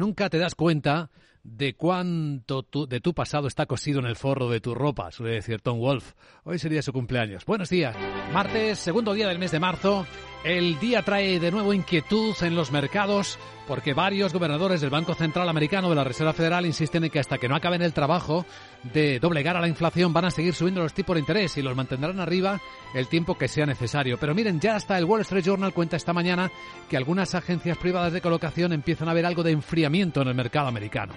Nunca te das cuenta de cuánto de tu pasado está cosido en el forro de tu ropa, suele decir Tom Wolf. Hoy sería su cumpleaños. Buenos días. Martes, segundo día del mes de marzo. El día trae de nuevo inquietud en los mercados porque varios gobernadores del Banco Central Americano de la Reserva Federal insisten en que hasta que no acaben el trabajo de doblegar a la inflación van a seguir subiendo los tipos de interés y los mantendrán arriba el tiempo que sea necesario. Pero miren, ya hasta el Wall Street Journal cuenta esta mañana que algunas agencias privadas de colocación empiezan a ver algo de enfriamiento en el mercado americano.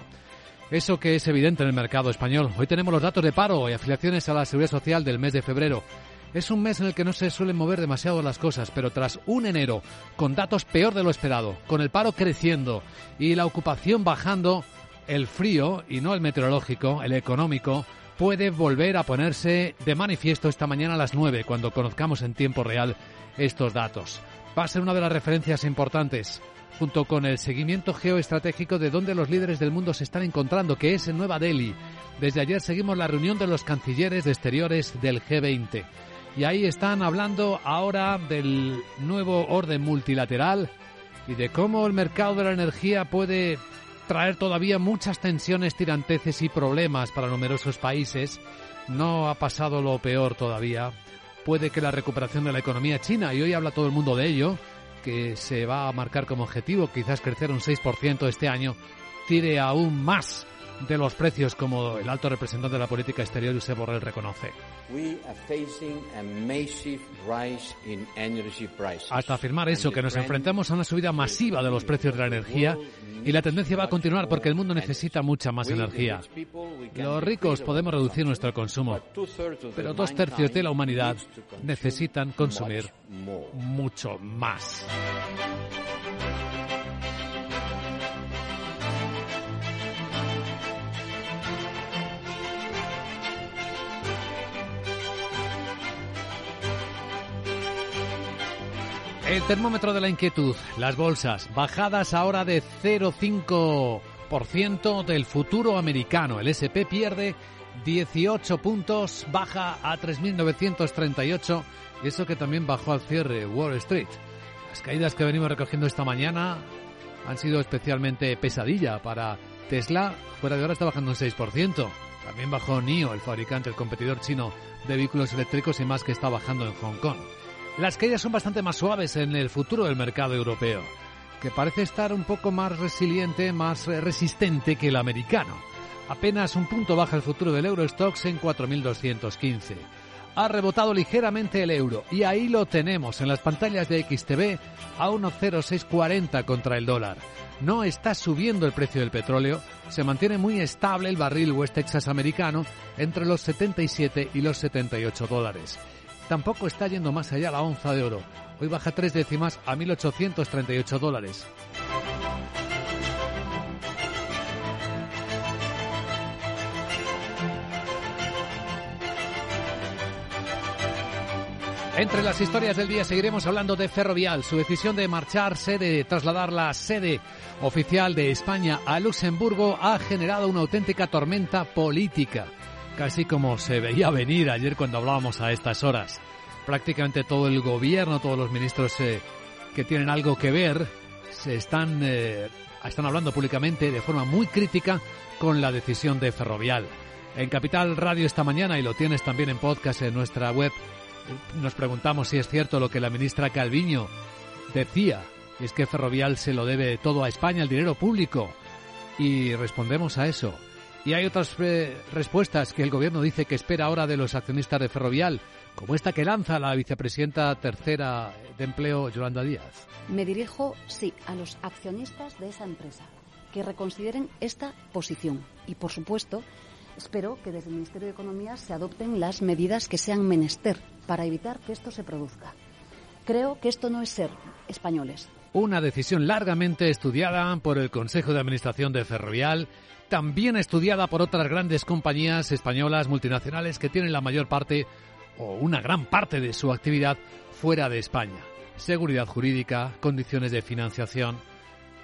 Eso que es evidente en el mercado español. Hoy tenemos los datos de paro y afiliaciones a la Seguridad Social del mes de febrero. Es un mes en el que no se suelen mover demasiado las cosas, pero tras un enero con datos peor de lo esperado, con el paro creciendo y la ocupación bajando, el frío, y no el meteorológico, el económico, puede volver a ponerse de manifiesto esta mañana a las 9, cuando conozcamos en tiempo real estos datos. Va a ser una de las referencias importantes, junto con el seguimiento geoestratégico de dónde los líderes del mundo se están encontrando, que es en Nueva Delhi. Desde ayer seguimos la reunión de los cancilleres de exteriores del G20. Y ahí están hablando ahora del nuevo orden multilateral y de cómo el mercado de la energía puede traer todavía muchas tensiones, tiranteces y problemas para numerosos países. No ha pasado lo peor todavía. Puede que la recuperación de la economía china, y hoy habla todo el mundo de ello, que se va a marcar como objetivo quizás crecer un 6% este año, tire aún más de los precios, como el alto representante de la política exterior, Josep Borrell, reconoce. Hasta afirmar eso, que nos enfrentamos a una subida masiva de los precios de la energía y la tendencia va a continuar porque el mundo necesita mucha más energía. Los ricos podemos reducir nuestro consumo, pero dos tercios de la humanidad necesitan consumir mucho más. El termómetro de la inquietud, las bolsas, bajadas ahora de 0,5% del futuro americano. El SP pierde 18 puntos, baja a 3.938 y eso que también bajó al cierre Wall Street. Las caídas que venimos recogiendo esta mañana han sido especialmente pesadilla para Tesla. Fuera de hora está bajando un 6%. También bajó NIO, el fabricante, el competidor chino de vehículos eléctricos y más que está bajando en Hong Kong. Las caídas son bastante más suaves en el futuro del mercado europeo, que parece estar un poco más resiliente, más resistente que el americano. Apenas un punto baja el futuro del Eurostox en 4.215. Ha rebotado ligeramente el euro y ahí lo tenemos en las pantallas de XTV a 1.0640 contra el dólar. No está subiendo el precio del petróleo, se mantiene muy estable el barril West Texas americano entre los 77 y los 78 dólares tampoco está yendo más allá la onza de oro. Hoy baja tres décimas a 1.838 dólares. Entre las historias del día seguiremos hablando de Ferrovial, su decisión de marcharse, de trasladar la sede oficial de España a Luxemburgo ha generado una auténtica tormenta política casi como se veía venir ayer cuando hablábamos a estas horas. Prácticamente todo el gobierno, todos los ministros eh, que tienen algo que ver, se están, eh, están hablando públicamente de forma muy crítica con la decisión de Ferrovial. En Capital Radio esta mañana, y lo tienes también en podcast en nuestra web, nos preguntamos si es cierto lo que la ministra Calviño decía, es que Ferrovial se lo debe todo a España, el dinero público. Y respondemos a eso. Y hay otras eh, respuestas que el gobierno dice que espera ahora de los accionistas de Ferrovial, como esta que lanza la vicepresidenta tercera de empleo, Yolanda Díaz. Me dirijo, sí, a los accionistas de esa empresa, que reconsideren esta posición. Y, por supuesto, espero que desde el Ministerio de Economía se adopten las medidas que sean menester para evitar que esto se produzca. Creo que esto no es ser españoles. Una decisión largamente estudiada por el Consejo de Administración de Ferrovial también estudiada por otras grandes compañías españolas multinacionales que tienen la mayor parte o una gran parte de su actividad fuera de España. Seguridad jurídica, condiciones de financiación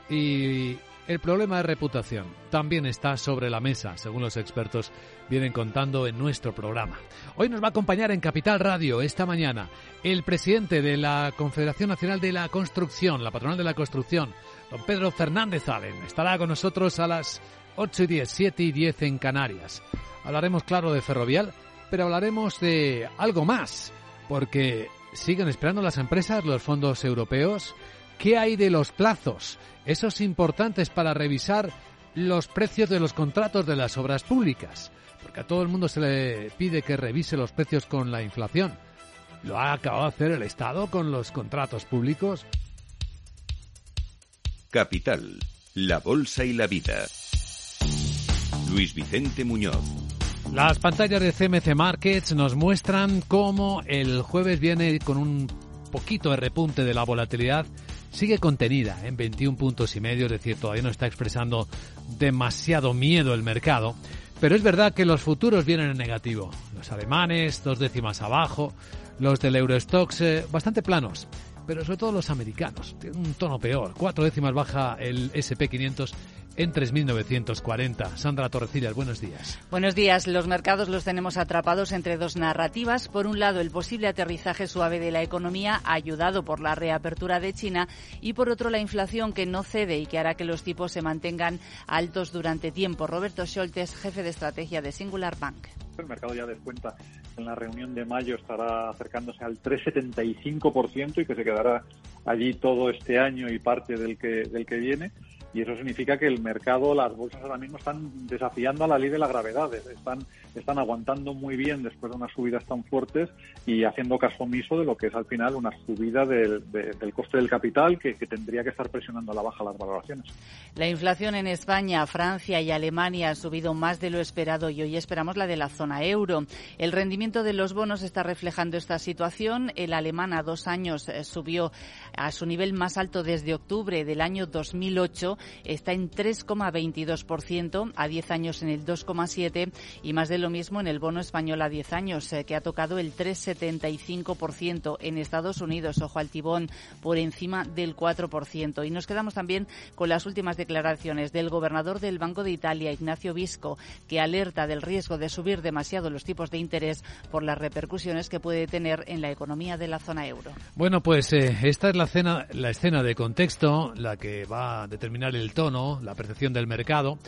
y El problema de reputación también está sobre la mesa, según los expertos vienen contando en nuestro programa. Hoy nos va a acompañar en Capital Radio esta mañana el presidente de la Confederación Nacional de la Construcción, la patronal de la construcción, don Pedro Fernández Allen. Estará con nosotros a las 8 y 10, 7 y 10 en Canarias. Hablaremos, claro, de ferrovial, pero hablaremos de algo más, porque siguen esperando las empresas los fondos europeos. ¿Qué hay de los plazos? Esos importantes para revisar los precios de los contratos de las obras públicas. Porque a todo el mundo se le pide que revise los precios con la inflación. ¿Lo ha acabado de hacer el Estado con los contratos públicos? Capital, la Bolsa y la Vida. Luis Vicente Muñoz. Las pantallas de CMC Markets nos muestran cómo el jueves viene con un poquito de repunte de la volatilidad sigue contenida en 21 puntos y medio, es decir, todavía no está expresando demasiado miedo el mercado. Pero es verdad que los futuros vienen en negativo. Los alemanes, dos décimas abajo, los del Eurostox eh, bastante planos, pero sobre todo los americanos. Tienen un tono peor. Cuatro décimas baja el SP500 en 3.940. Sandra Torrecillas, buenos días. Buenos días. Los mercados los tenemos atrapados entre dos narrativas. Por un lado, el posible aterrizaje suave de la economía, ayudado por la reapertura de China, y por otro, la inflación que no cede y que hará que los tipos se mantengan altos durante tiempo. Roberto Scholtes, jefe de estrategia de Singular Bank. El mercado ya descuenta en la reunión de mayo estará acercándose al 3,75% y que se quedará allí todo este año y parte del que, del que viene y eso significa que el mercado, las bolsas ahora mismo están desafiando a la ley de la gravedad, están, están aguantando muy bien después de unas subidas tan fuertes y haciendo caso omiso de lo que es al final una subida del, coste del capital que, tendría que estar presionando a la baja las valoraciones. La inflación en España, Francia y Alemania ha subido más de lo esperado y hoy esperamos la de la zona euro. El rendimiento de los bonos está reflejando esta situación. El alemán a dos años eh, subió a su nivel más alto desde octubre del año 2008 está en 3,22%, a 10 años en el 2,7% y más de lo mismo en el bono español a 10 años, eh, que ha tocado el 3,75% en Estados Unidos, ojo al tibón, por encima del 4%. Y nos quedamos también con las últimas declaraciones del gobernador del Banco de Italia, Ignacio Visco, que alerta del riesgo de subir demasiado los tipos de interés por las repercusiones que puede tener en la economía de la zona euro. Bueno, pues eh, esta es la, la escena de contexto, la que va a determinar el tono, la percepción del mercado.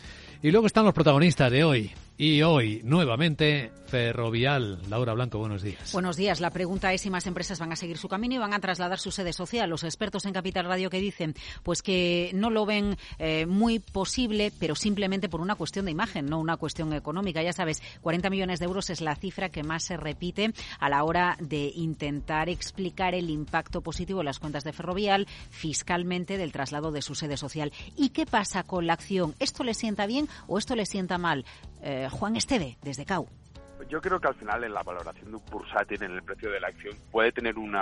Y luego están los protagonistas de hoy. Y hoy, nuevamente, Ferrovial. Laura Blanco, buenos días. Buenos días. La pregunta es si más empresas van a seguir su camino y van a trasladar su sede social. Los expertos en Capital Radio que dicen pues que no lo ven eh, muy posible, pero simplemente por una cuestión de imagen, no una cuestión económica. Ya sabes, 40 millones de euros es la cifra que más se repite a la hora de intentar explicar el impacto positivo en las cuentas de Ferrovial fiscalmente del traslado de su sede social. ¿Y qué pasa con la acción? ¿Esto le sienta bien o esto le sienta mal? Eh, Juan Esteve, desde CAU. Yo creo que al final en la valoración de un bursátil en el precio de la acción puede tener un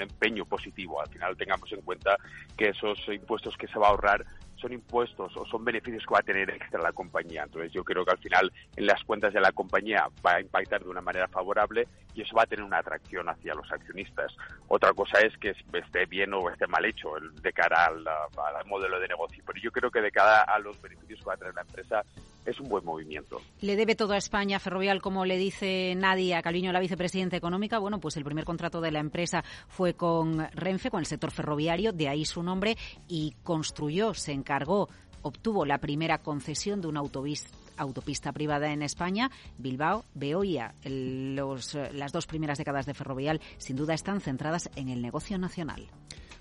empeño positivo. Al final tengamos en cuenta que esos impuestos que se va a ahorrar son impuestos o son beneficios que va a tener extra la compañía. Entonces yo creo que al final en las cuentas de la compañía va a impactar de una manera favorable y eso va a tener una atracción hacia los accionistas. Otra cosa es que esté bien o esté mal hecho de cara al, al modelo de negocio, pero yo creo que de cara a los beneficios que va a tener la empresa es un buen movimiento. Le debe todo a España Ferrovial, como le dice Nadia Calviño, la vicepresidenta económica. Bueno, pues el primer contrato de la empresa fue con Renfe, con el sector ferroviario, de ahí su nombre, y construyó, se encargó, obtuvo la primera concesión de una autopista privada en España, Bilbao, Beoia. las dos primeras décadas de Ferrovial sin duda están centradas en el negocio nacional.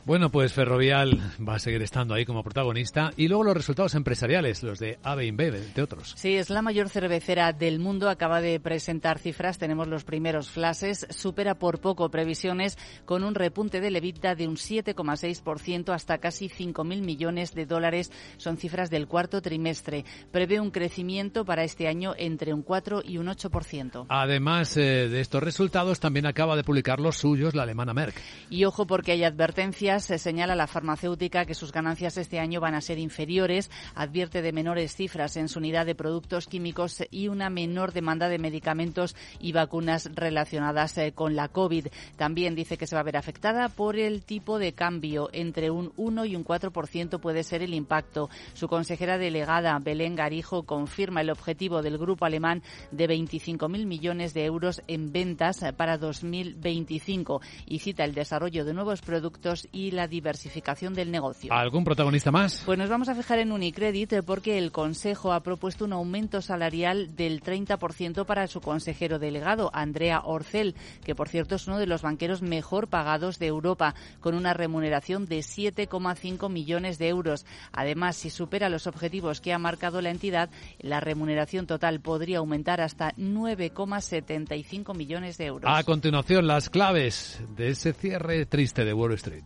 Bueno, pues Ferrovial va a seguir estando ahí como protagonista y luego los resultados empresariales, los de AB InBev, entre otros. Sí, es la mayor cervecera del mundo, acaba de presentar cifras, tenemos los primeros flashes, supera por poco previsiones con un repunte de EBITDA de un 7,6% hasta casi 5.000 millones de dólares, son cifras del cuarto trimestre. Prevé un crecimiento para este año entre un 4 y un 8%. Además eh, de estos resultados, también acaba de publicar los suyos la alemana Merck. Y ojo porque hay advertencia Noticias se señala la farmacéutica que sus ganancias este año van a ser inferiores, advierte de menores cifras en su unidad de productos químicos y una menor demanda de medicamentos y vacunas relacionadas eh, con la COVID. También dice que se va a ver afectada por el tipo de cambio. Entre un 1 y un 4% puede ser el impacto. Su consejera delegada, Belén Garijo, confirma el objetivo del grupo alemán de 25.000 millones de euros en ventas para 2025 y cita el desarrollo de nuevos productos y la diversificación del negocio. ¿Algún protagonista más? Pues nos vamos a fijar en Unicredit porque el Consejo ha propuesto un aumento salarial del 30% para su consejero delegado, Andrea Orcel, que por cierto es uno de los banqueros mejor pagados de Europa, con una remuneración de 7,5 millones de euros. Además, si supera los objetivos que ha marcado la entidad, la remuneración total podría aumentar hasta 9,75 millones de euros. A continuación, las claves de ese cierre triste de Wall Street.